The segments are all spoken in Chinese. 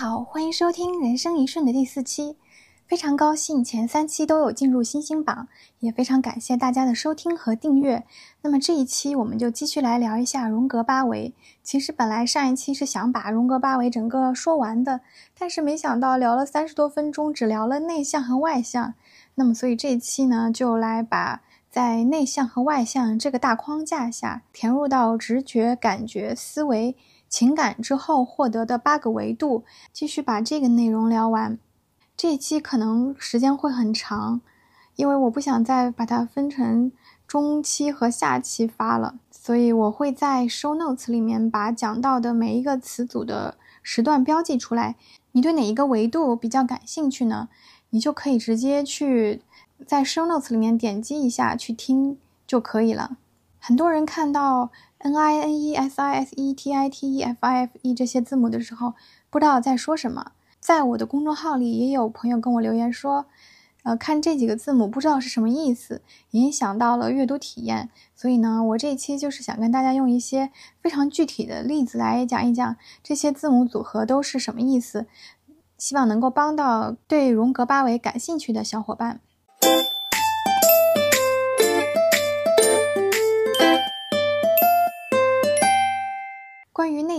好，欢迎收听《人生一瞬》的第四期。非常高兴前三期都有进入星星榜，也非常感谢大家的收听和订阅。那么这一期我们就继续来聊一下荣格八维。其实本来上一期是想把荣格八维整个说完的，但是没想到聊了三十多分钟，只聊了内向和外向。那么所以这一期呢，就来把在内向和外向这个大框架下，填入到直觉、感觉、思维。情感之后获得的八个维度，继续把这个内容聊完。这一期可能时间会很长，因为我不想再把它分成中期和下期发了，所以我会在 show notes 里面把讲到的每一个词组的时段标记出来。你对哪一个维度比较感兴趣呢？你就可以直接去在 show notes 里面点击一下去听就可以了。很多人看到。N i n e s i s e t i t e f i f e 这些字母的时候，不知道在说什么。在我的公众号里，也有朋友跟我留言说，呃，看这几个字母不知道是什么意思，影响到了阅读体验。所以呢，我这一期就是想跟大家用一些非常具体的例子来讲一讲这些字母组合都是什么意思，希望能够帮到对荣格八维感兴趣的小伙伴。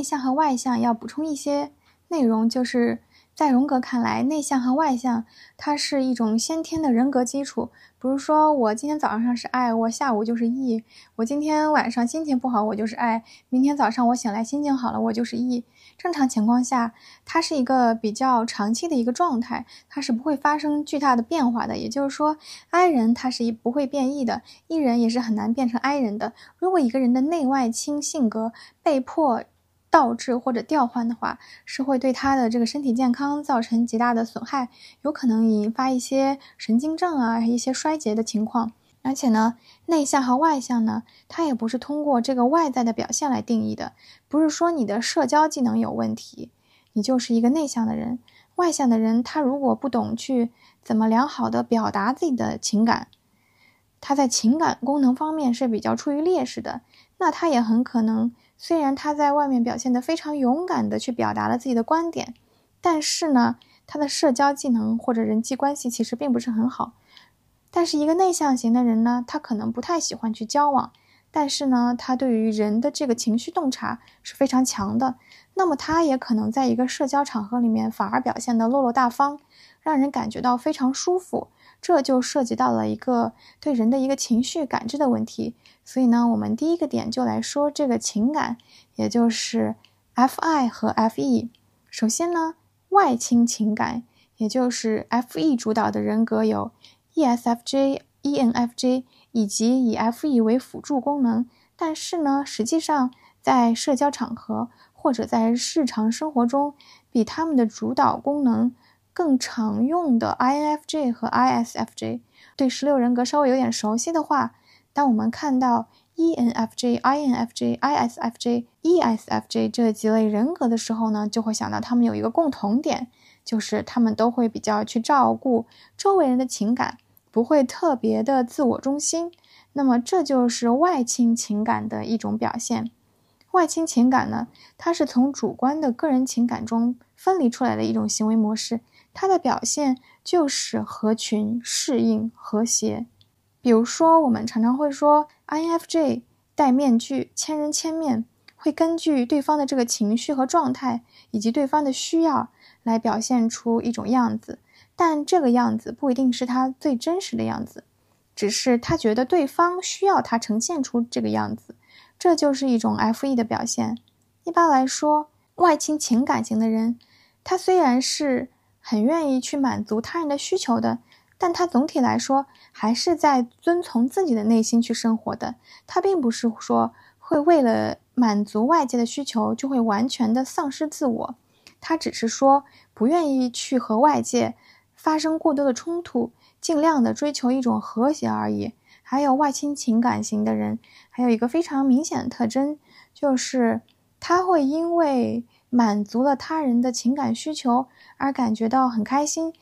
内向和外向，要补充一些内容，就是在荣格看来，内向和外向它是一种先天的人格基础。比如说，我今天早上是爱，我下午就是 E；我今天晚上心情不好，我就是爱；明天早上我醒来心情好了，我就是 E。正常情况下，它是一个比较长期的一个状态，它是不会发生巨大的变化的。也就是说，I 人他是不会变异的，E 人也是很难变成 I 人的。如果一个人的内外倾性格被迫倒置或者调换的话，是会对他的这个身体健康造成极大的损害，有可能引发一些神经症啊，一些衰竭的情况。而且呢，内向和外向呢，它也不是通过这个外在的表现来定义的，不是说你的社交技能有问题，你就是一个内向的人。外向的人，他如果不懂去怎么良好的表达自己的情感，他在情感功能方面是比较处于劣势的，那他也很可能。虽然他在外面表现得非常勇敢的去表达了自己的观点，但是呢，他的社交技能或者人际关系其实并不是很好。但是一个内向型的人呢，他可能不太喜欢去交往，但是呢，他对于人的这个情绪洞察是非常强的。那么他也可能在一个社交场合里面反而表现得落落大方，让人感觉到非常舒服。这就涉及到了一个对人的一个情绪感知的问题，所以呢，我们第一个点就来说这个情感，也就是 F I 和 F E。首先呢，外倾情感，也就是 F E 主导的人格有 E S F J、E N F J 以及以 F E 为辅助功能，但是呢，实际上在社交场合或者在日常生活中，比他们的主导功能。更常用的 INFJ 和 ISFJ，对十六人格稍微有点熟悉的话，当我们看到 ENFJ、INFJ、ISFJ、ESFJ 这几类人格的时候呢，就会想到他们有一个共同点，就是他们都会比较去照顾周围人的情感，不会特别的自我中心。那么这就是外倾情感的一种表现。外倾情感呢，它是从主观的个人情感中分离出来的一种行为模式。它的表现就是合群、适应、和谐。比如说，我们常常会说，INFJ 戴面具、千人千面，会根据对方的这个情绪和状态，以及对方的需要来表现出一种样子。但这个样子不一定是他最真实的样子，只是他觉得对方需要他呈现出这个样子。这就是一种 FE 的表现。一般来说，外倾情感型的人，他虽然是。很愿意去满足他人的需求的，但他总体来说还是在遵从自己的内心去生活的。他并不是说会为了满足外界的需求就会完全的丧失自我，他只是说不愿意去和外界发生过多的冲突，尽量的追求一种和谐而已。还有外倾情感型的人，还有一个非常明显的特征，就是他会因为。满足了他人的情感需求而感觉到很开心，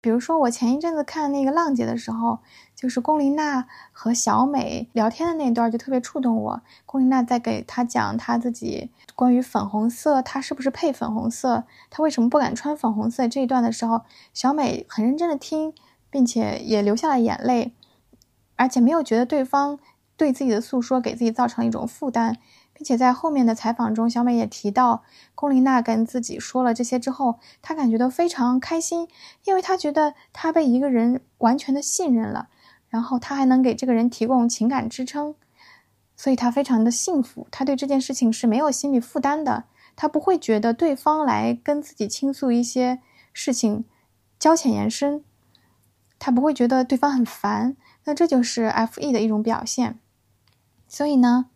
比如说，我前一阵子看那个浪姐的时候，就是龚琳娜和小美聊天的那段就特别触动我。龚琳娜在给她讲她自己关于粉红色，她是不是配粉红色，她为什么不敢穿粉红色这一段的时候，小美很认真的听，并且也流下了眼泪，而且没有觉得对方对自己的诉说给自己造成一种负担。并且在后面的采访中，小美也提到，龚琳娜跟自己说了这些之后，她感觉到非常开心，因为她觉得她被一个人完全的信任了，然后她还能给这个人提供情感支撑，所以她非常的幸福。她对这件事情是没有心理负担的，她不会觉得对方来跟自己倾诉一些事情交浅言深，她不会觉得对方很烦。那这就是 F E 的一种表现。所以呢？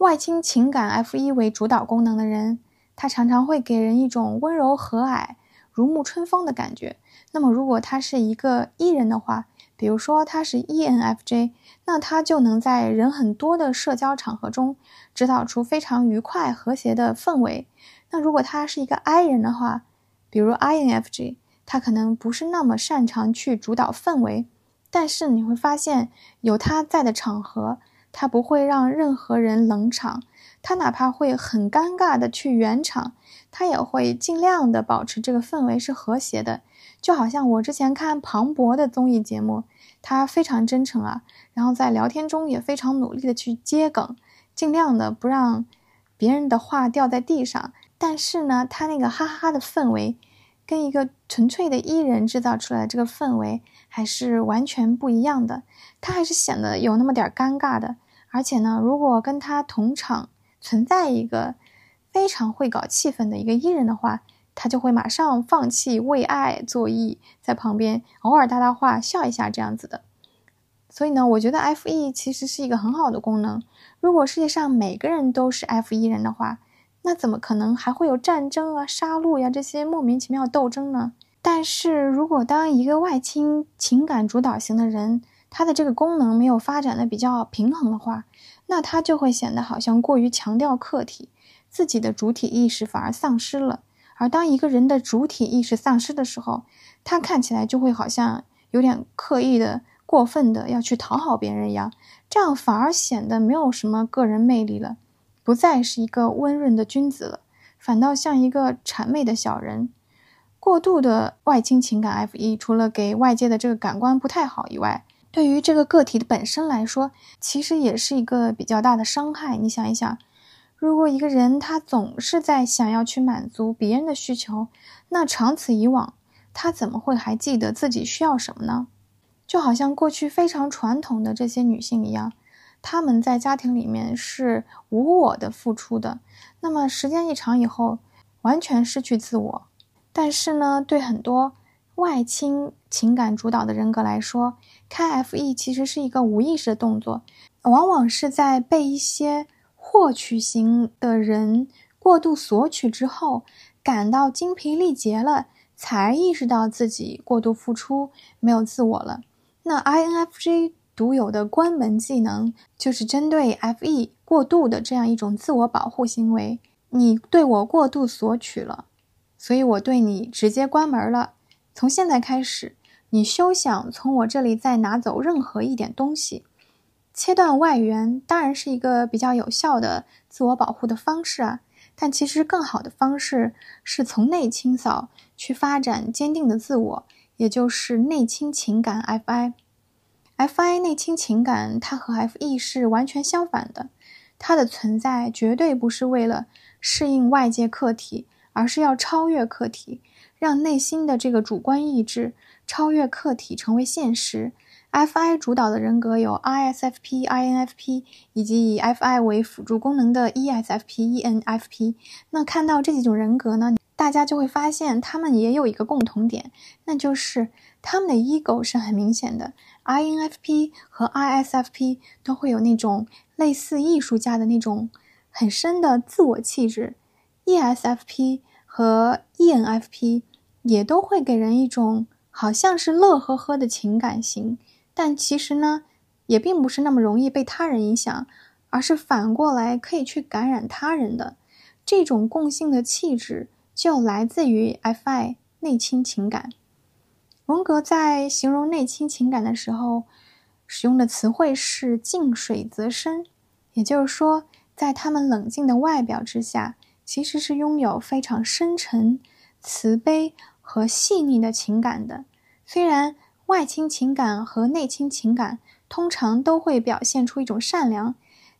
外倾情感 F 一为主导功能的人，他常常会给人一种温柔和蔼、如沐春风的感觉。那么，如果他是一个 E 人的话，比如说他是 ENFJ，那他就能在人很多的社交场合中制造出非常愉快和谐的氛围。那如果他是一个 I 人的话，比如 INFJ，他可能不是那么擅长去主导氛围，但是你会发现有他在的场合。他不会让任何人冷场，他哪怕会很尴尬的去圆场，他也会尽量的保持这个氛围是和谐的。就好像我之前看庞博的综艺节目，他非常真诚啊，然后在聊天中也非常努力的去接梗，尽量的不让别人的话掉在地上。但是呢，他那个哈哈哈的氛围，跟一个纯粹的艺人制造出来的这个氛围。还是完全不一样的，他还是显得有那么点尴尬的。而且呢，如果跟他同场存在一个非常会搞气氛的一个艺人的话，他就会马上放弃为爱作艺，在旁边偶尔搭搭话、笑一下这样子的。所以呢，我觉得 F E 其实是一个很好的功能。如果世界上每个人都是 F E 人的话，那怎么可能还会有战争啊、杀戮呀这些莫名其妙的斗争呢？但是如果当一个外倾情感主导型的人，他的这个功能没有发展的比较平衡的话，那他就会显得好像过于强调客体，自己的主体意识反而丧失了。而当一个人的主体意识丧失的时候，他看起来就会好像有点刻意的、过分的要去讨好别人一样，这样反而显得没有什么个人魅力了，不再是一个温润的君子了，反倒像一个谄媚的小人。过度的外倾情感 F 一，除了给外界的这个感官不太好以外，对于这个个体的本身来说，其实也是一个比较大的伤害。你想一想，如果一个人他总是在想要去满足别人的需求，那长此以往，他怎么会还记得自己需要什么呢？就好像过去非常传统的这些女性一样，她们在家庭里面是无我的付出的，那么时间一长以后，完全失去自我。但是呢，对很多外倾情感主导的人格来说，开 F E 其实是一个无意识的动作，往往是在被一些获取型的人过度索取之后，感到精疲力竭了，才意识到自己过度付出，没有自我了。那 I N F J 独有的关门技能，就是针对 F E 过度的这样一种自我保护行为，你对我过度索取了。所以我对你直接关门了。从现在开始，你休想从我这里再拿走任何一点东西。切断外援当然是一个比较有效的自我保护的方式啊，但其实更好的方式是从内清扫，去发展坚定的自我，也就是内倾情感 FI。FI 内倾情感，它和 FE 是完全相反的。它的存在绝对不是为了适应外界客体。而是要超越客体，让内心的这个主观意志超越客体成为现实。Fi 主导的人格有 ISFP、INFP 以及以 Fi 为辅助功能的 ESFP、ENFP。那看到这几种人格呢，大家就会发现他们也有一个共同点，那就是他们的 ego 是很明显的。INFP 和 ISFP 都会有那种类似艺术家的那种很深的自我气质。ESFP 和 ENFP 也都会给人一种好像是乐呵呵的情感型，但其实呢，也并不是那么容易被他人影响，而是反过来可以去感染他人的这种共性的气质，就来自于 Fi 内倾情感。荣格在形容内倾情感的时候，使用的词汇是“静水则深”，也就是说，在他们冷静的外表之下，其实是拥有非常深沉、慈悲和细腻的情感的。虽然外倾情感和内倾情感通常都会表现出一种善良，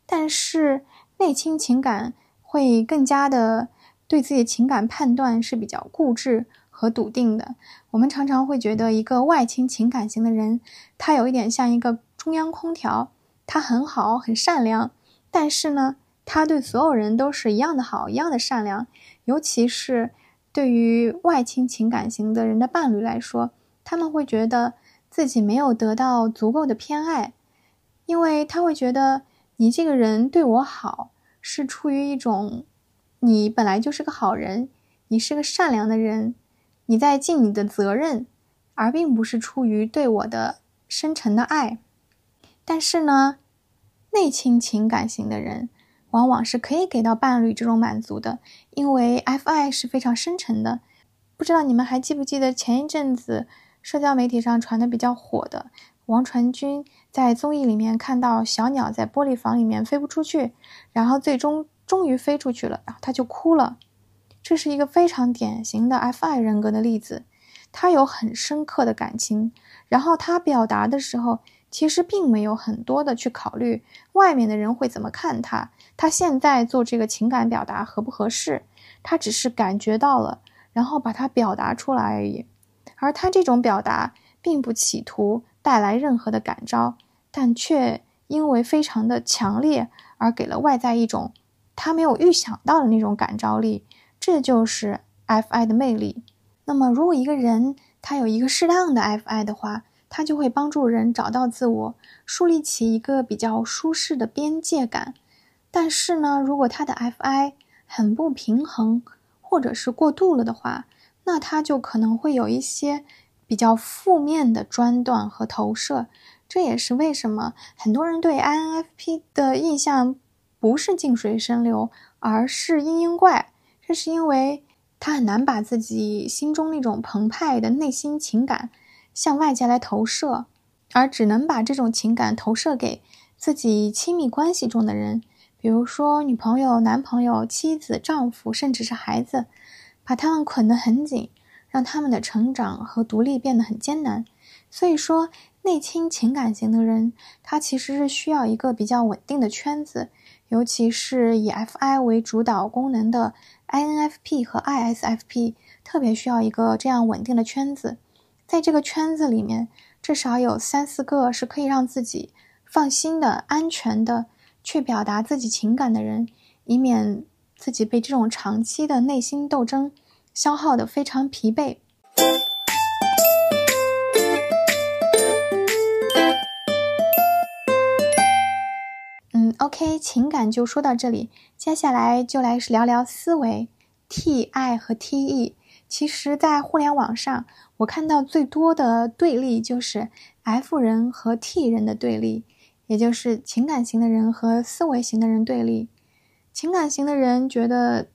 但是内倾情感会更加的对自己的情感判断是比较固执。和笃定的，我们常常会觉得一个外倾情感型的人，他有一点像一个中央空调，他很好，很善良，但是呢，他对所有人都是一样的好，一样的善良，尤其是对于外倾情感型的人的伴侣来说，他们会觉得自己没有得到足够的偏爱，因为他会觉得你这个人对我好，是出于一种你本来就是个好人，你是个善良的人。你在尽你的责任，而并不是出于对我的深沉的爱。但是呢，内倾情感型的人往往是可以给到伴侣这种满足的，因为 Fi 是非常深沉的。不知道你们还记不记得前一阵子社交媒体上传的比较火的王传君在综艺里面看到小鸟在玻璃房里面飞不出去，然后最终终于飞出去了，然后他就哭了。这是一个非常典型的 Fi 人格的例子，他有很深刻的感情，然后他表达的时候，其实并没有很多的去考虑外面的人会怎么看他，他现在做这个情感表达合不合适，他只是感觉到了，然后把它表达出来而已，而他这种表达并不企图带来任何的感召，但却因为非常的强烈而给了外在一种他没有预想到的那种感召力。这就是 Fi 的魅力。那么，如果一个人他有一个适当的 Fi 的话，他就会帮助人找到自我，树立起一个比较舒适的边界感。但是呢，如果他的 Fi 很不平衡，或者是过度了的话，那他就可能会有一些比较负面的专断和投射。这也是为什么很多人对 INFP 的印象不是静水深流，而是嘤嘤怪。这是因为他很难把自己心中那种澎湃的内心情感向外界来投射，而只能把这种情感投射给自己亲密关系中的人，比如说女朋友、男朋友、妻子、丈夫，甚至是孩子，把他们捆得很紧，让他们的成长和独立变得很艰难。所以说，内倾情感型的人，他其实是需要一个比较稳定的圈子，尤其是以 Fi 为主导功能的。INFP 和 ISFP 特别需要一个这样稳定的圈子，在这个圈子里面，至少有三四个是可以让自己放心的、安全的去表达自己情感的人，以免自己被这种长期的内心斗争消耗的非常疲惫。嗯 OK，情感就说到这里，接下来就来聊聊思维，T-I 和 T-E。其实，在互联网上，我看到最多的对立就是 F 人和 T 人的对立，也就是情感型的人和思维型的人对立。情感型的人觉得，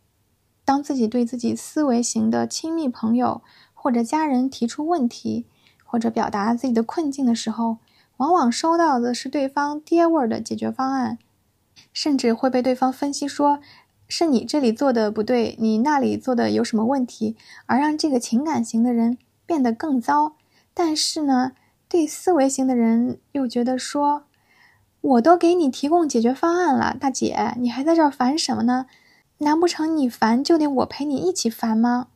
当自己对自己思维型的亲密朋友或者家人提出问题，或者表达自己的困境的时候，往往收到的是对方爹味儿的解决方案。甚至会被对方分析说，是你这里做的不对，你那里做的有什么问题，而让这个情感型的人变得更糟。但是呢，对思维型的人又觉得说，我都给你提供解决方案了，大姐，你还在这儿烦什么呢？难不成你烦就得我陪你一起烦吗？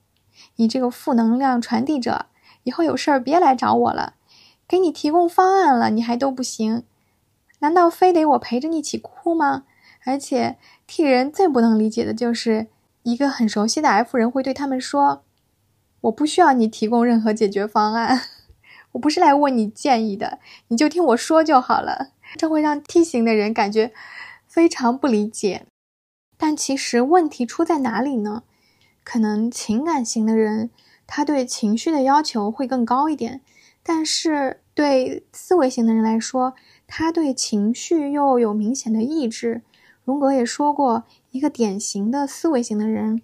你这个负能量传递者，以后有事儿别来找我了。给你提供方案了，你还都不行。难道非得我陪着你一起哭吗？而且 T 人最不能理解的就是一个很熟悉的 F 人会对他们说：“我不需要你提供任何解决方案，我不是来问你建议的，你就听我说就好了。”这会让 T 型的人感觉非常不理解。但其实问题出在哪里呢？可能情感型的人他对情绪的要求会更高一点，但是对思维型的人来说。他对情绪又有明显的抑制。荣格也说过，一个典型的思维型的人，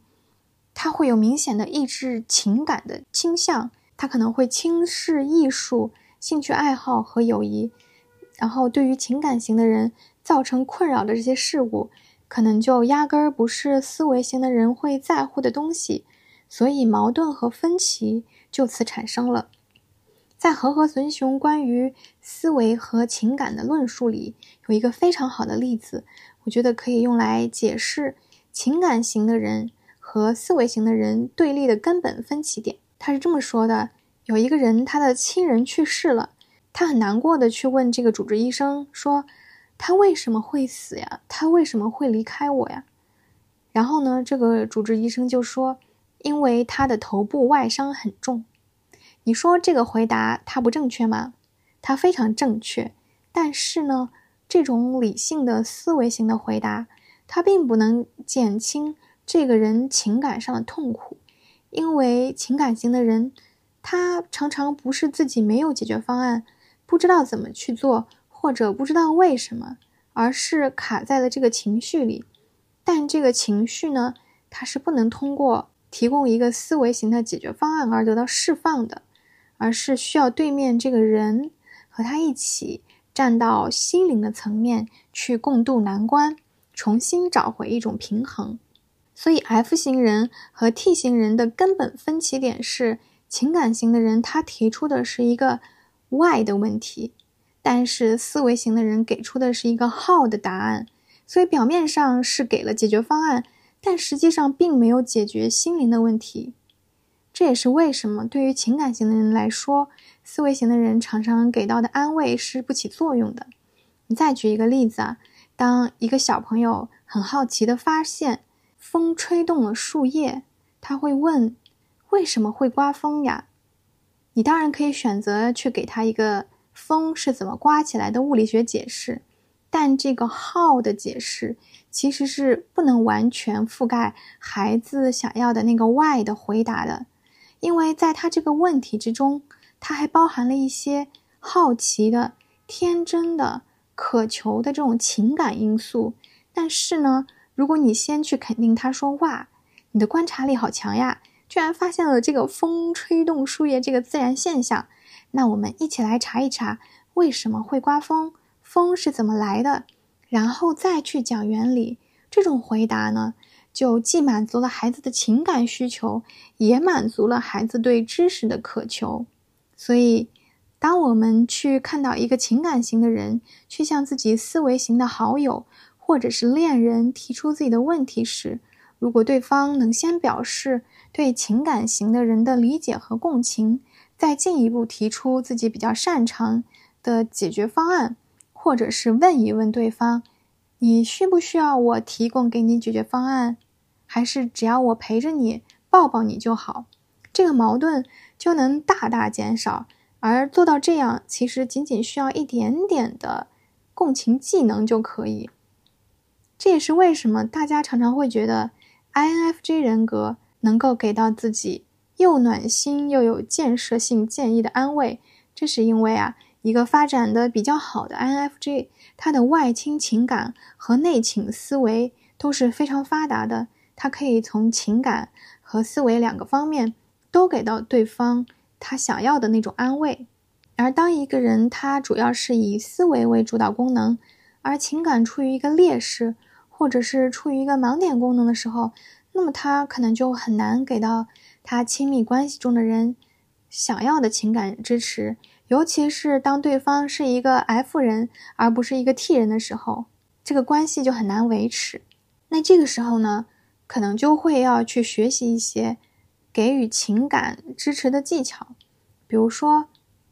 他会有明显的抑制情感的倾向。他可能会轻视艺术、兴趣爱好和友谊，然后对于情感型的人造成困扰的这些事物，可能就压根儿不是思维型的人会在乎的东西，所以矛盾和分歧就此产生了。在和和孙雄关于思维和情感的论述里，有一个非常好的例子，我觉得可以用来解释情感型的人和思维型的人对立的根本分歧点。他是这么说的：有一个人，他的亲人去世了，他很难过的去问这个主治医生说：“他为什么会死呀？他为什么会离开我呀？”然后呢，这个主治医生就说：“因为他的头部外伤很重。”你说这个回答他不正确吗？他非常正确，但是呢，这种理性的思维型的回答，它并不能减轻这个人情感上的痛苦，因为情感型的人，他常常不是自己没有解决方案，不知道怎么去做，或者不知道为什么，而是卡在了这个情绪里，但这个情绪呢，它是不能通过提供一个思维型的解决方案而得到释放的。而是需要对面这个人和他一起站到心灵的层面去共度难关，重新找回一种平衡。所以，F 型人和 T 型人的根本分歧点是，情感型的人他提出的是一个 Why 的问题，但是思维型的人给出的是一个 How 的答案。所以表面上是给了解决方案，但实际上并没有解决心灵的问题。这也是为什么对于情感型的人来说，思维型的人常常给到的安慰是不起作用的。你再举一个例子啊，当一个小朋友很好奇的发现风吹动了树叶，他会问：“为什么会刮风呀？”你当然可以选择去给他一个风是怎么刮起来的物理学解释，但这个 how 的解释其实是不能完全覆盖孩子想要的那个 why 的回答的。因为在他这个问题之中，他还包含了一些好奇的、天真的、渴求的这种情感因素。但是呢，如果你先去肯定他说哇，你的观察力好强呀，居然发现了这个风吹动树叶这个自然现象，那我们一起来查一查为什么会刮风，风是怎么来的，然后再去讲原理。这种回答呢？就既满足了孩子的情感需求，也满足了孩子对知识的渴求。所以，当我们去看到一个情感型的人去向自己思维型的好友或者是恋人提出自己的问题时，如果对方能先表示对情感型的人的理解和共情，再进一步提出自己比较擅长的解决方案，或者是问一问对方：“你需不需要我提供给你解决方案？”还是只要我陪着你，抱抱你就好，这个矛盾就能大大减少。而做到这样，其实仅仅需要一点点的共情技能就可以。这也是为什么大家常常会觉得 INFJ 人格能够给到自己又暖心又有建设性建议的安慰。这是因为啊，一个发展的比较好的 INFJ，他的外倾情感和内倾思维都是非常发达的。他可以从情感和思维两个方面都给到对方他想要的那种安慰，而当一个人他主要是以思维为主导功能，而情感处于一个劣势，或者是处于一个盲点功能的时候，那么他可能就很难给到他亲密关系中的人想要的情感支持，尤其是当对方是一个 F 人而不是一个 T 人的时候，这个关系就很难维持。那这个时候呢？可能就会要去学习一些给予情感支持的技巧，比如说，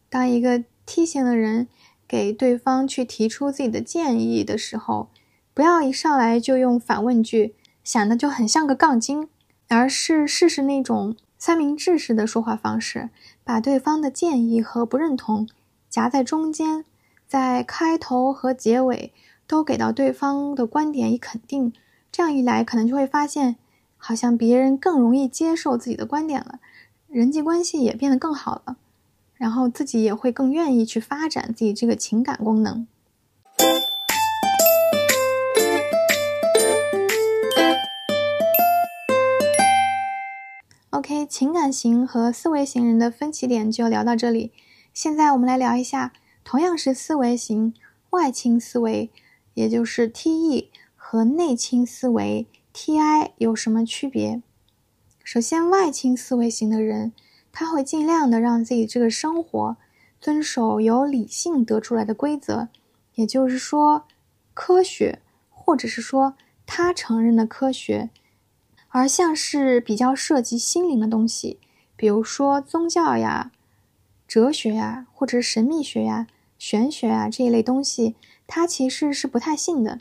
当一个 T 型的人给对方去提出自己的建议的时候，不要一上来就用反问句，显得就很像个杠精，而是试试那种三明治式的说话方式，把对方的建议和不认同夹在中间，在开头和结尾都给到对方的观点以肯定。这样一来，可能就会发现，好像别人更容易接受自己的观点了，人际关系也变得更好了，然后自己也会更愿意去发展自己这个情感功能。OK，情感型和思维型人的分歧点就聊到这里。现在我们来聊一下，同样是思维型，外倾思维，也就是 TE 和内倾思维 TI 有什么区别？首先，外倾思维型的人，他会尽量的让自己这个生活遵守由理性得出来的规则，也就是说，科学，或者是说他承认的科学。而像是比较涉及心灵的东西，比如说宗教呀、哲学呀，或者神秘学呀、玄学啊这一类东西，他其实是不太信的。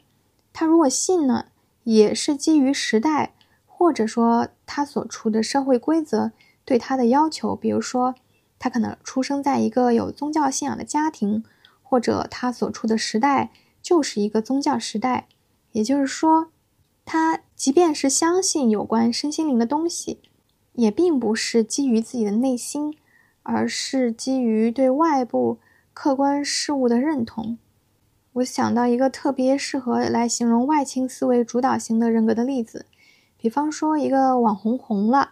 他如果信呢，也是基于时代，或者说他所处的社会规则对他的要求。比如说，他可能出生在一个有宗教信仰的家庭，或者他所处的时代就是一个宗教时代。也就是说。他即便是相信有关身心灵的东西，也并不是基于自己的内心，而是基于对外部客观事物的认同。我想到一个特别适合来形容外倾思维主导型的人格的例子，比方说一个网红红了，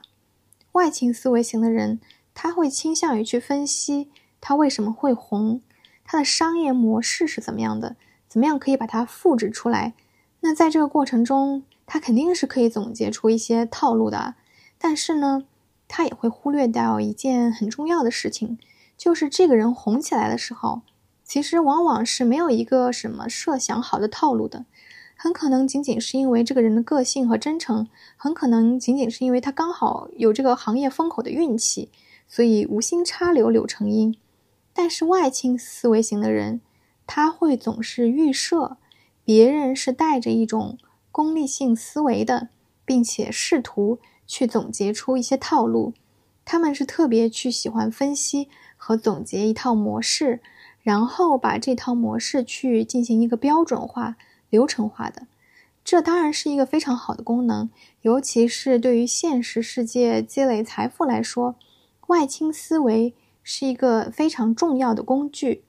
外倾思维型的人，他会倾向于去分析他为什么会红，他的商业模式是怎么样的，怎么样可以把它复制出来。那在这个过程中，他肯定是可以总结出一些套路的，但是呢，他也会忽略掉一件很重要的事情，就是这个人红起来的时候，其实往往是没有一个什么设想好的套路的，很可能仅仅是因为这个人的个性和真诚，很可能仅仅是因为他刚好有这个行业风口的运气，所以无心插柳柳成荫。但是外倾思维型的人，他会总是预设。别人是带着一种功利性思维的，并且试图去总结出一些套路。他们是特别去喜欢分析和总结一套模式，然后把这套模式去进行一个标准化、流程化的。这当然是一个非常好的功能，尤其是对于现实世界积累财富来说，外倾思维是一个非常重要的工具。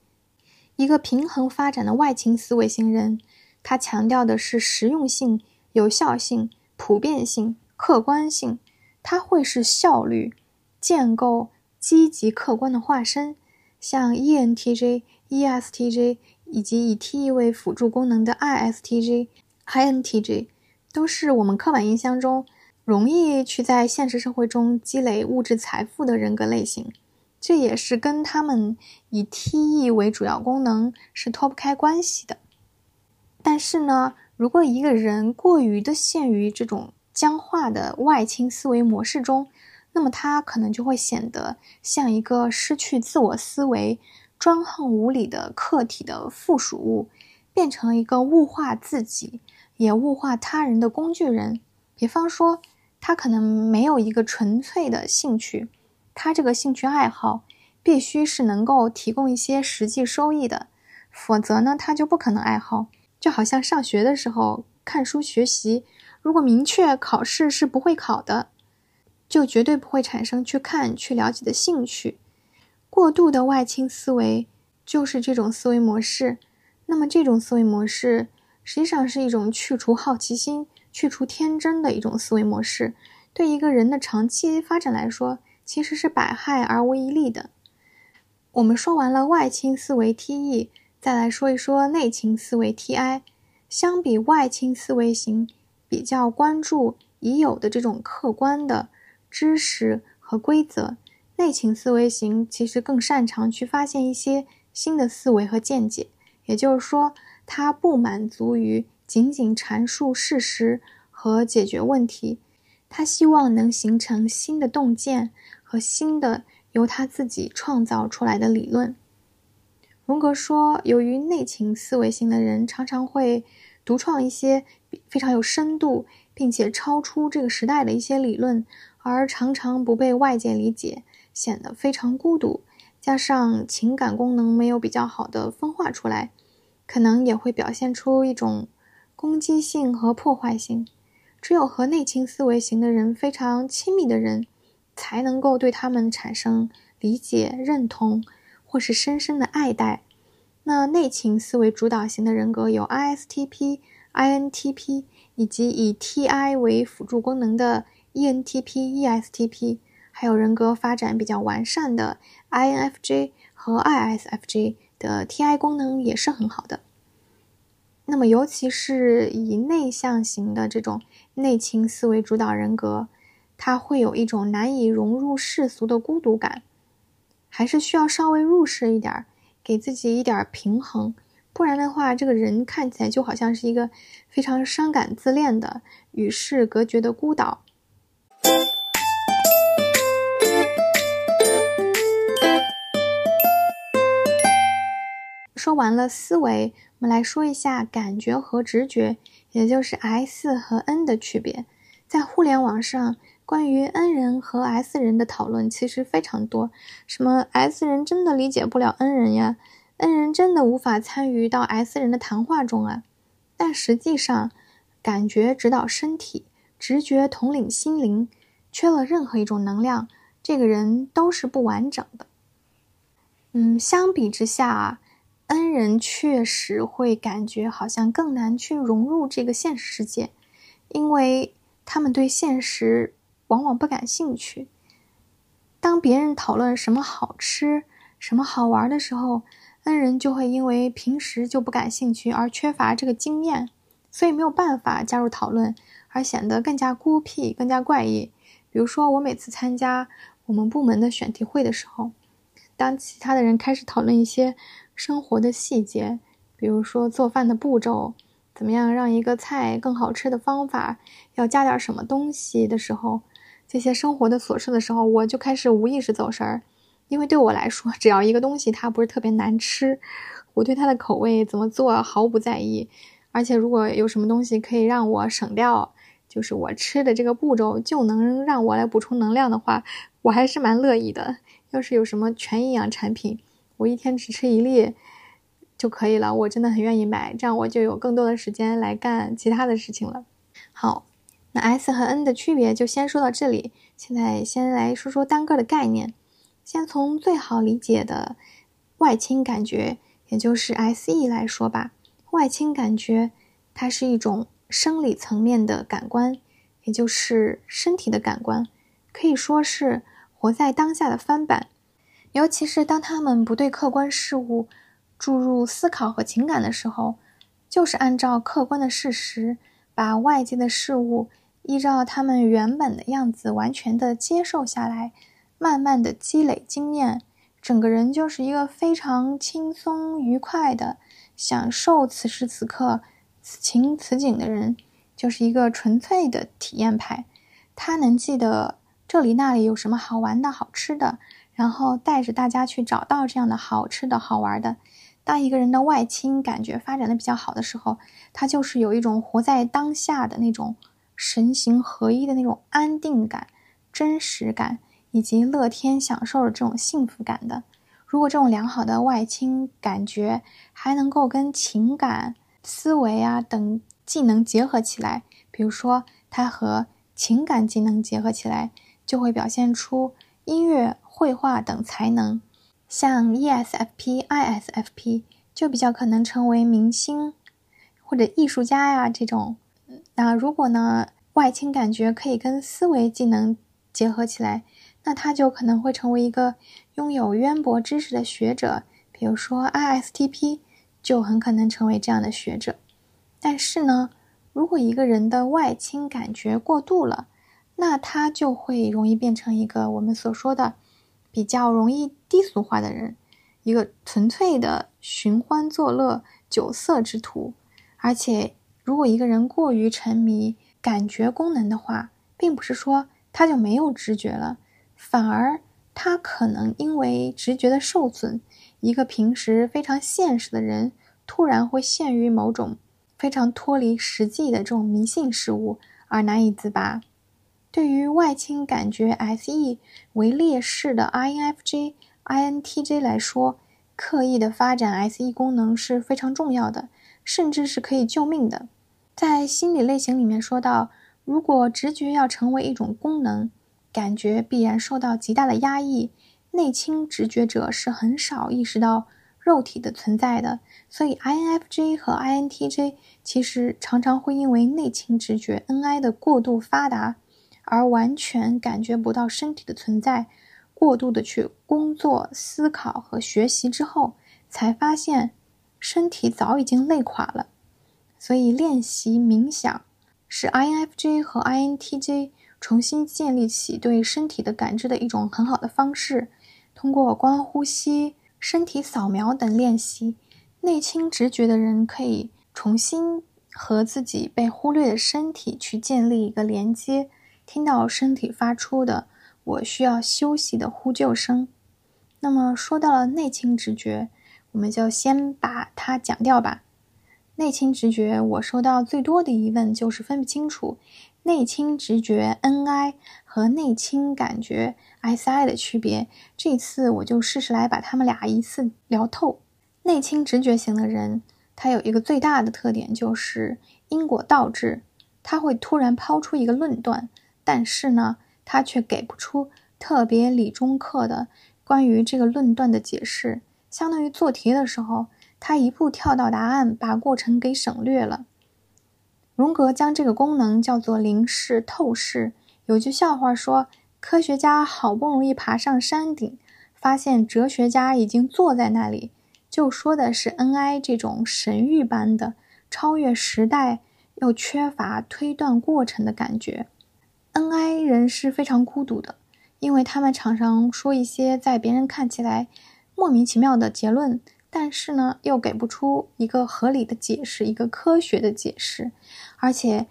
一个平衡发展的外倾思维型人。它强调的是实用性、有效性、普遍性、客观性。它会是效率、建构、积极、客观的化身。像 ENTJ、ESTJ 以及以 T E 为辅助功能的 ISTJ、INTJ，都是我们刻板印象中容易去在现实社会中积累物质财富的人格类型。这也是跟他们以 T-E 为主要功能是脱不开关系的。但是呢，如果一个人过于的陷于这种僵化的外倾思维模式中，那么他可能就会显得像一个失去自我思维、专横无理的客体的附属物，变成一个物化自己也物化他人的工具人。比方说，他可能没有一个纯粹的兴趣，他这个兴趣爱好必须是能够提供一些实际收益的，否则呢，他就不可能爱好。就好像上学的时候看书学习，如果明确考试是不会考的，就绝对不会产生去看去了解的兴趣。过度的外倾思维就是这种思维模式。那么这种思维模式实际上是一种去除好奇心、去除天真的一种思维模式，对一个人的长期发展来说，其实是百害而无一利的。我们说完了外倾思维 T-E。再来说一说内倾思维 T-I，相比外倾思维型，比较关注已有的这种客观的知识和规则，内倾思维型其实更擅长去发现一些新的思维和见解。也就是说，他不满足于仅仅阐述事实和解决问题，他希望能形成新的洞见和新的由他自己创造出来的理论。荣格说，由于内倾思维型的人常常会独创一些非常有深度，并且超出这个时代的一些理论，而常常不被外界理解，显得非常孤独。加上情感功能没有比较好的分化出来，可能也会表现出一种攻击性和破坏性。只有和内倾思维型的人非常亲密的人，才能够对他们产生理解、认同。或是深深的爱戴。那内倾思维主导型的人格有 ISTP、INTP 以及以 TI 为辅助功能的 ENTP、ESTP，还有人格发展比较完善的 INFJ 和 ISFJ 的 TI 功能也是很好的。那么，尤其是以内向型的这种内倾思维主导人格，他会有一种难以融入世俗的孤独感，还是需要稍微入世一点，给自己一点平衡，不然的话，这个人看起来就好像是一个非常伤感自恋的、与世隔绝的孤岛。说完了思维，我们来说一下感觉和直觉，也就是 S 和 N 的区别。在互联网上，关于 N 人和 S 人的讨论其实非常多。什么 S 人真的理解不了 N 人呀？N 人真的无法参与到 S 人的谈话中啊？但实际上，感觉指导身体，直觉统领心灵，缺了任何一种能量，这个人都是不完整的。嗯，相比之下啊。N 人确实会感觉好像更难去融入这个现实世界，因为他们对现实往往不感兴趣。当别人讨论什么好吃、什么好玩的时候恩人就会因为平时就不感兴趣而缺乏这个经验，所以没有办法加入讨论，而显得更加孤僻、更加怪异。比如说，我每次参加我们部门的选题会的时候，当其他的人开始讨论一些。生活的细节，比如说做饭的步骤，怎么样让一个菜更好吃的方法，要加点什么东西的时候，这些生活的琐事的时候，我就开始无意识走神儿。因为对我来说，只要一个东西它不是特别难吃，我对它的口味怎么做毫不在意。而且如果有什么东西可以让我省掉，就是我吃的这个步骤就能让我来补充能量的话，我还是蛮乐意的。要是有什么全营养产品，我一天只吃一粒就可以了，我真的很愿意买，这样我就有更多的时间来干其他的事情了。好，那 S 和 N 的区别就先说到这里。现在先来说说单个的概念，先从最好理解的外倾感觉，也就是 SE 来说吧。外倾感觉它是一种生理层面的感官，也就是身体的感官，可以说是活在当下的翻版。尤其是当他们不对客观事物注入思考和情感的时候，就是按照客观的事实，把外界的事物依照他们原本的样子完全的接受下来，慢慢的积累经验，整个人就是一个非常轻松愉快的享受此时此刻此情此景的人，就是一个纯粹的体验派。他能记得这里那里有什么好玩的好吃的。然后带着大家去找到这样的好吃的好玩的。当一个人的外倾感觉发展的比较好的时候，他就是有一种活在当下的那种神形合一的那种安定感、真实感以及乐天享受的这种幸福感的。如果这种良好的外倾感觉还能够跟情感、思维啊等技能结合起来，比如说它和情感技能结合起来，就会表现出音乐。绘画等才能，像 ESFP、ISFP 就比较可能成为明星或者艺术家呀这种。那如果呢外倾感觉可以跟思维技能结合起来，那他就可能会成为一个拥有渊博知识的学者。比如说 ISTP 就很可能成为这样的学者。但是呢，如果一个人的外倾感觉过度了，那他就会容易变成一个我们所说的。比较容易低俗化的人，一个纯粹的寻欢作乐、酒色之徒。而且，如果一个人过于沉迷感觉功能的话，并不是说他就没有直觉了，反而他可能因为直觉的受损，一个平时非常现实的人，突然会陷于某种非常脱离实际的这种迷信事物而难以自拔。对于外倾感觉 SE 为劣势的 INFJ、INTJ 来说，刻意的发展 SE 功能是非常重要的，甚至是可以救命的。在心理类型里面说到，如果直觉要成为一种功能，感觉必然受到极大的压抑。内倾直觉者是很少意识到肉体的存在的，所以 INFJ 和 INTJ 其实常常会因为内倾直觉 NI 的过度发达。而完全感觉不到身体的存在，过度的去工作、思考和学习之后，才发现身体早已经累垮了。所以，练习冥想是 INFJ 和 INTJ 重新建立起对身体的感知的一种很好的方式。通过观呼吸、身体扫描等练习，内倾直觉的人可以重新和自己被忽略的身体去建立一个连接。听到身体发出的“我需要休息”的呼救声。那么说到了内倾直觉，我们就先把它讲掉吧。内倾直觉，我收到最多的疑问就是分不清楚内倾直觉 NI 和内倾感觉 SI 的区别。这次我就试试来把他们俩一次聊透。内倾直觉型的人，他有一个最大的特点就是因果倒置，他会突然抛出一个论断。但是呢，他却给不出特别理中客的关于这个论断的解释，相当于做题的时候，他一步跳到答案，把过程给省略了。荣格将这个功能叫做零视透视。有句笑话说，科学家好不容易爬上山顶，发现哲学家已经坐在那里，就说的是 N.I 这种神谕般的超越时代又缺乏推断过程的感觉。N.I 人是非常孤独的，因为他们常常说一些在别人看起来莫名其妙的结论，但是呢，又给不出一个合理的解释，一个科学的解释。而且，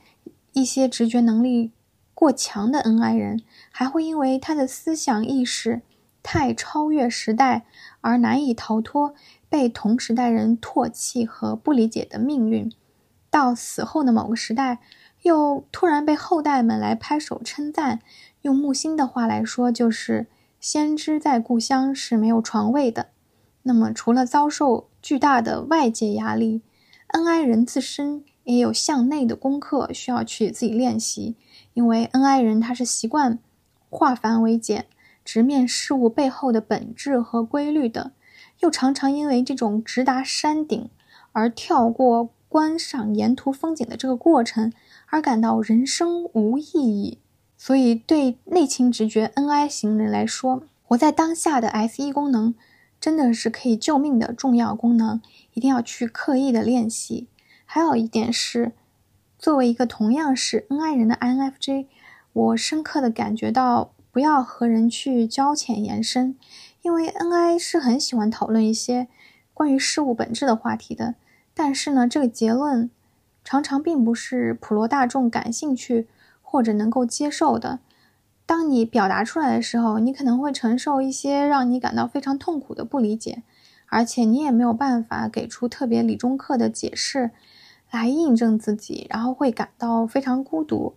一些直觉能力过强的 N.I 人，还会因为他的思想意识太超越时代，而难以逃脱被同时代人唾弃和不理解的命运。到死后的某个时代。又突然被后代们来拍手称赞，用木心的话来说，就是“先知在故乡是没有床位的”。那么，除了遭受巨大的外界压力，N.I 人自身也有向内的功课需要去自己练习。因为 N.I 人他是习惯化繁为简，直面事物背后的本质和规律的，又常常因为这种直达山顶而跳过观赏沿途风景的这个过程。而感到人生无意义，所以对内倾直觉 N.I 型人来说，活在当下的 S.E 功能真的是可以救命的重要功能，一定要去刻意的练习。还有一点是，作为一个同样是 N.I 人的 I.N.F.J，我深刻的感觉到不要和人去交浅言深，因为 N.I 是很喜欢讨论一些关于事物本质的话题的，但是呢，这个结论。常常并不是普罗大众感兴趣或者能够接受的。当你表达出来的时候，你可能会承受一些让你感到非常痛苦的不理解，而且你也没有办法给出特别理中客的解释来印证自己，然后会感到非常孤独。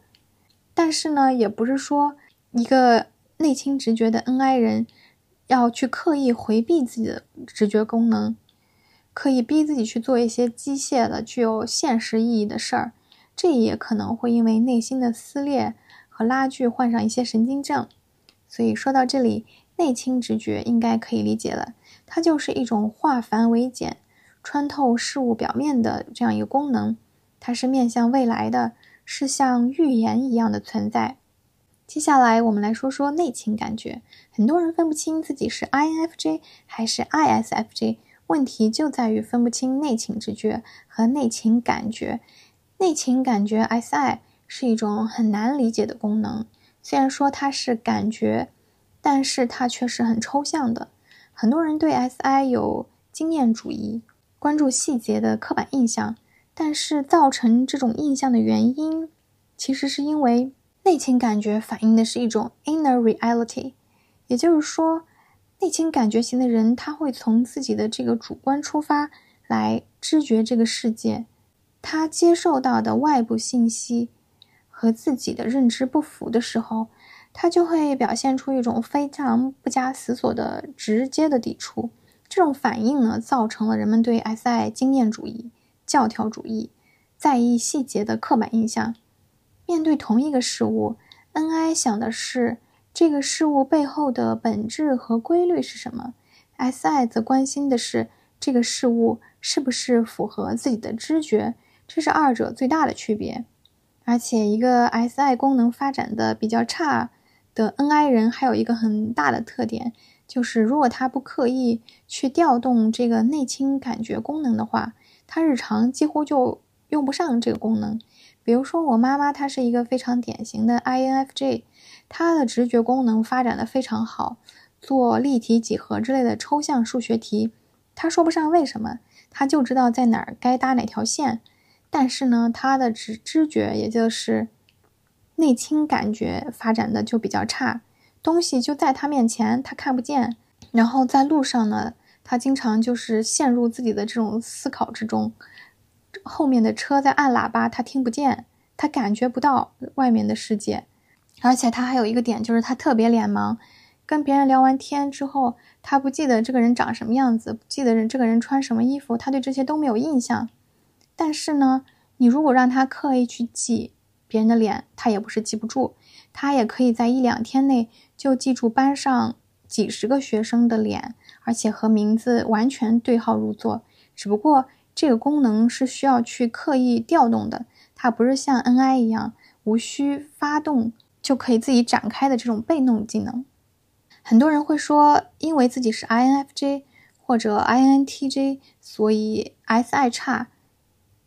但是呢，也不是说一个内倾直觉的 N.I 人要去刻意回避自己的直觉功能。可以逼自己去做一些机械的、具有现实意义的事儿，这也可能会因为内心的撕裂和拉锯患上一些神经症。所以说到这里，内倾直觉应该可以理解了，它就是一种化繁为简、穿透事物表面的这样一个功能。它是面向未来的，是像预言一样的存在。接下来我们来说说内倾感觉，很多人分不清自己是 INFJ 还是 ISFJ。问题就在于分不清内倾直觉和内倾感觉。内倾感觉 SI 是一种很难理解的功能，虽然说它是感觉，但是它却是很抽象的。很多人对 SI 有经验主义、关注细节的刻板印象，但是造成这种印象的原因，其实是因为内倾感觉反映的是一种 inner reality，也就是说。内倾感觉型的人，他会从自己的这个主观出发来知觉这个世界，他接受到的外部信息和自己的认知不符的时候，他就会表现出一种非常不加思索的直接的抵触。这种反应呢，造成了人们对 SI 经验主义、教条主义、在意细节的刻板印象。面对同一个事物，NI 想的是。这个事物背后的本质和规律是什么？S.I. 则关心的是这个事物是不是符合自己的知觉，这是二者最大的区别。而且，一个 SI 功能发展的比较差的 NI 人，还有一个很大的特点，就是如果他不刻意去调动这个内倾感觉功能的话，他日常几乎就用不上这个功能。比如说，我妈妈她是一个非常典型的 INFJ，她的直觉功能发展的非常好，做立体几何之类的抽象数学题，她说不上为什么，她就知道在哪儿该搭哪条线。但是呢，他的知知觉，也就是内倾感觉发展的就比较差，东西就在他面前，他看不见。然后在路上呢，他经常就是陷入自己的这种思考之中，后面的车在按喇叭，他听不见，他感觉不到外面的世界。而且他还有一个点，就是他特别脸盲，跟别人聊完天之后，他不记得这个人长什么样子，不记得这个人穿什么衣服，他对这些都没有印象。但是呢，你如果让他刻意去记别人的脸，他也不是记不住，他也可以在一两天内就记住班上几十个学生的脸，而且和名字完全对号入座。只不过这个功能是需要去刻意调动的，它不是像 NI 一样无需发动就可以自己展开的这种被动技能。很多人会说，因为自己是 INFJ 或者 INTJ，所以 SI 差。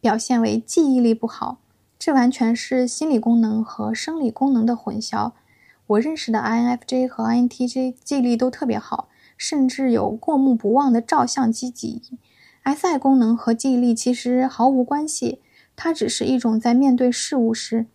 表现为记忆力不好，这完全是心理功能和生理功能的混淆。我认识的 INFJ 和 INTJ 记忆力都特别好，甚至有过目不忘的照相机记忆。SI 功能和记忆力其实毫无关系，它只是一种在面对事物时。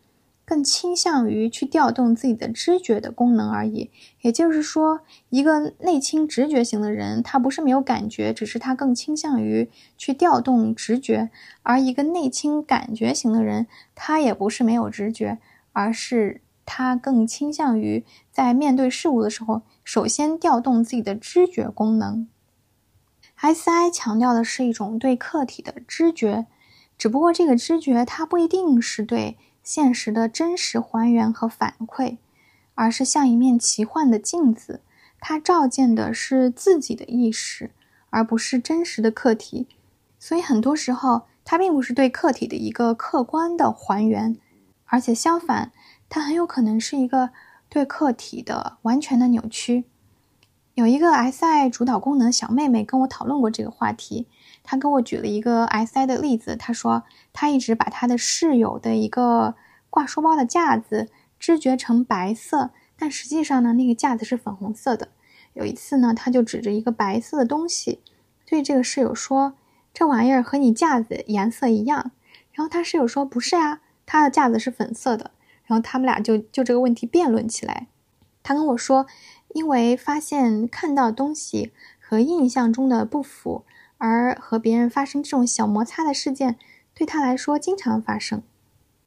更倾向于去调动自己的知觉的功能而已。也就是说，一个内倾直觉型的人，他不是没有感觉，只是他更倾向于去调动直觉；而一个内倾感觉型的人，他也不是没有直觉，而是他更倾向于在面对事物的时候，首先调动自己的知觉功能。SI 强调的是一种对客体的知觉，只不过这个知觉它不一定是对。现实的真实还原和反馈，而是像一面奇幻的镜子，它照见的是自己的意识，而不是真实的客体。所以很多时候，它并不是对客体的一个客观的还原，而且相反，它很有可能是一个对客体的完全的扭曲。有一个 SI 主导功能小妹妹跟我讨论过这个话题。他跟我举了一个 SI 的例子，他说他一直把他的室友的一个挂书包的架子知觉成白色，但实际上呢，那个架子是粉红色的。有一次呢，他就指着一个白色的东西，对这个室友说：“这玩意儿和你架子颜色一样。”然后他室友说：“不是啊，他的架子是粉色的。”然后他们俩就就这个问题辩论起来。他跟我说，因为发现看到东西和印象中的不符。而和别人发生这种小摩擦的事件，对他来说经常发生。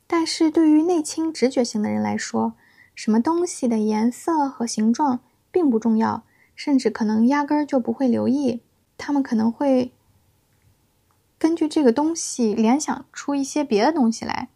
但是对于内倾直觉型的人来说，什么东西的颜色和形状并不重要，甚至可能压根儿就不会留意。他们可能会根据这个东西联想出一些别的东西来。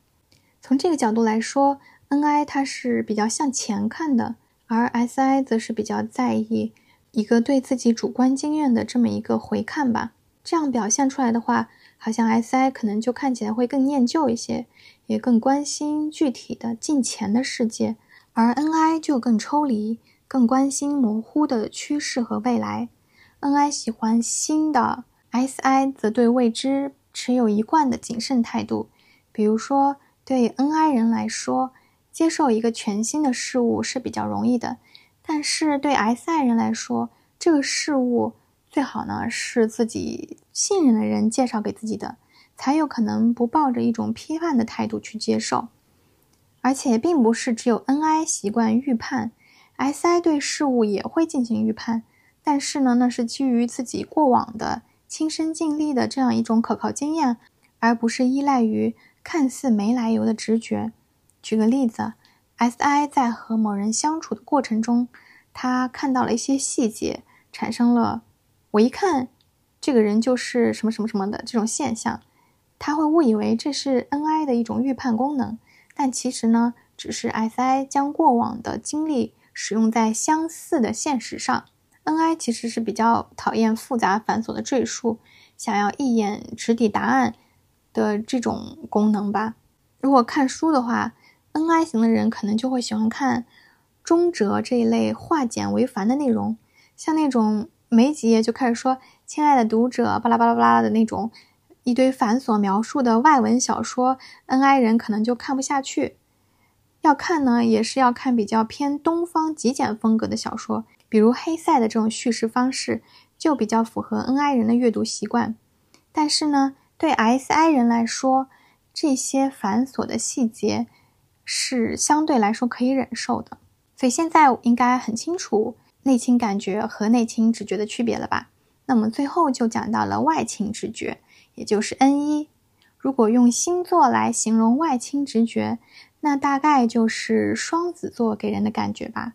从这个角度来说，NI 它是比较向前看的，而 SI 则是比较在意一个对自己主观经验的这么一个回看吧。这样表现出来的话，好像 SI 可能就看起来会更念旧一些，也更关心具体的近前的世界，而 NI 就更抽离，更关心模糊的趋势和未来。NI 喜欢新的，SI 则对未知持有一贯的谨慎态度。比如说，对 NI 人来说，接受一个全新的事物是比较容易的，但是对 SI 人来说，这个事物。最好呢是自己信任的人介绍给自己的，才有可能不抱着一种批判的态度去接受。而且并不是只有 NI 习惯预判，SI 对事物也会进行预判，但是呢，那是基于自己过往的亲身经历的这样一种可靠经验，而不是依赖于看似没来由的直觉。举个例子，SI 在和某人相处的过程中，他看到了一些细节，产生了。我一看，这个人就是什么什么什么的这种现象，他会误以为这是 NI 的一种预判功能，但其实呢，只是 SI 将过往的经历使用在相似的现实上。NI 其实是比较讨厌复杂繁琐的赘述，想要一眼直抵答案的这种功能吧。如果看书的话，N I 型的人可能就会喜欢看中哲这一类化简为繁的内容，像那种没几页就开始说“亲爱的读者”巴拉巴拉巴拉的那种一堆繁琐描述的外文小说，N I 人可能就看不下去。要看呢，也是要看比较偏东方极简风格的小说，比如黑塞的这种叙事方式就比较符合 N I 人的阅读习惯。但是呢，对 S I 人来说，这些繁琐的细节是相对来说可以忍受的，所以现在应该很清楚内倾感觉和内倾直觉的区别了吧？那么最后就讲到了外倾直觉，也就是 N 一。如果用星座来形容外倾直觉，那大概就是双子座给人的感觉吧。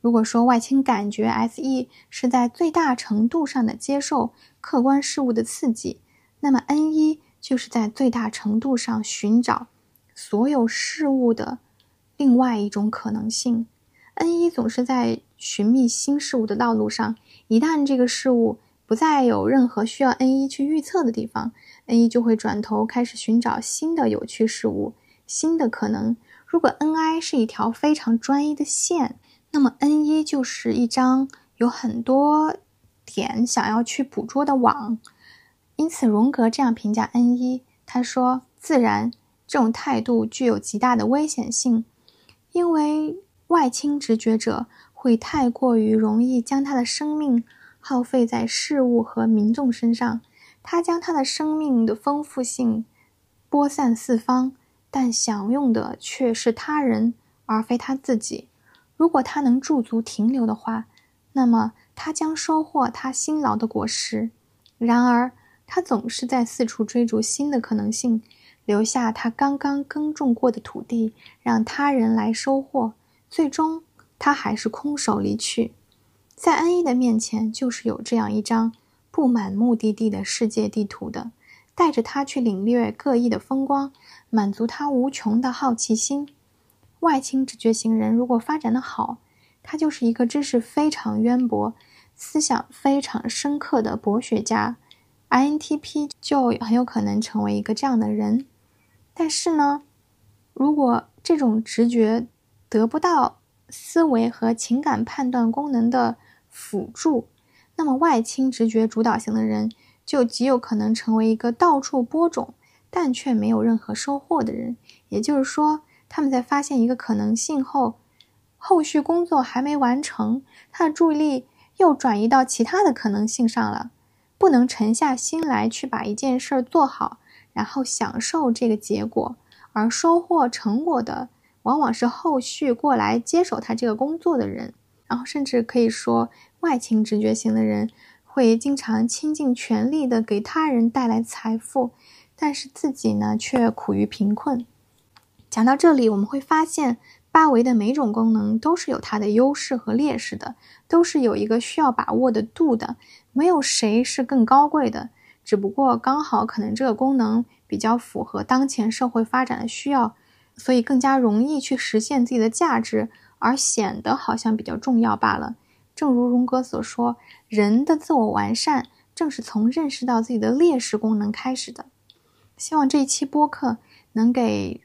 如果说外倾感觉 S E 是在最大程度上的接受客观事物的刺激，那么 N 一。就是在最大程度上寻找所有事物的另外一种可能性。N 一总是在寻觅新事物的道路上，一旦这个事物不再有任何需要 N 一去预测的地方，N 一就会转头开始寻找新的有趣事物、新的可能。如果 N I 是一条非常专一的线，那么 N 一就是一张有很多点想要去捕捉的网。因此，荣格这样评价 N 一，他说：“自然这种态度具有极大的危险性，因为外倾直觉者会太过于容易将他的生命耗费在事物和民众身上。他将他的生命的丰富性播散四方，但享用的却是他人而非他自己。如果他能驻足停留的话，那么他将收获他辛劳的果实。然而，他总是在四处追逐新的可能性，留下他刚刚耕种过的土地，让他人来收获。最终，他还是空手离去。在恩义的面前，就是有这样一张布满目的地的世界地图的，带着他去领略各异的风光，满足他无穷的好奇心。外倾直觉型人如果发展的好，他就是一个知识非常渊博、思想非常深刻的博学家。INTP 就很有可能成为一个这样的人，但是呢，如果这种直觉得不到思维和情感判断功能的辅助，那么外倾直觉主导型的人就极有可能成为一个到处播种但却没有任何收获的人。也就是说，他们在发现一个可能性后，后续工作还没完成，他的注意力又转移到其他的可能性上了。不能沉下心来去把一件事儿做好，然后享受这个结果，而收获成果的往往是后续过来接手他这个工作的人。然后甚至可以说，外倾直觉型的人会经常倾尽全力的给他人带来财富，但是自己呢却苦于贫困。讲到这里，我们会发现。八维的每种功能都是有它的优势和劣势的，都是有一个需要把握的度的，没有谁是更高贵的，只不过刚好可能这个功能比较符合当前社会发展的需要，所以更加容易去实现自己的价值，而显得好像比较重要罢了。正如荣格所说，人的自我完善正是从认识到自己的劣势功能开始的。希望这一期播客能给。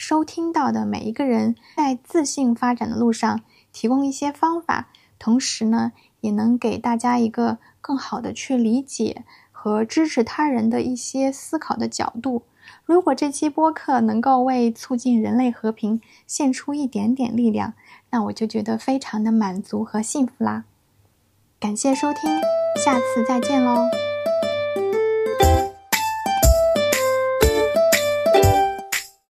收听到的每一个人，在自信发展的路上提供一些方法，同时呢，也能给大家一个更好的去理解和支持他人的一些思考的角度。如果这期播客能够为促进人类和平献出一点点力量，那我就觉得非常的满足和幸福啦。感谢收听，下次再见喽。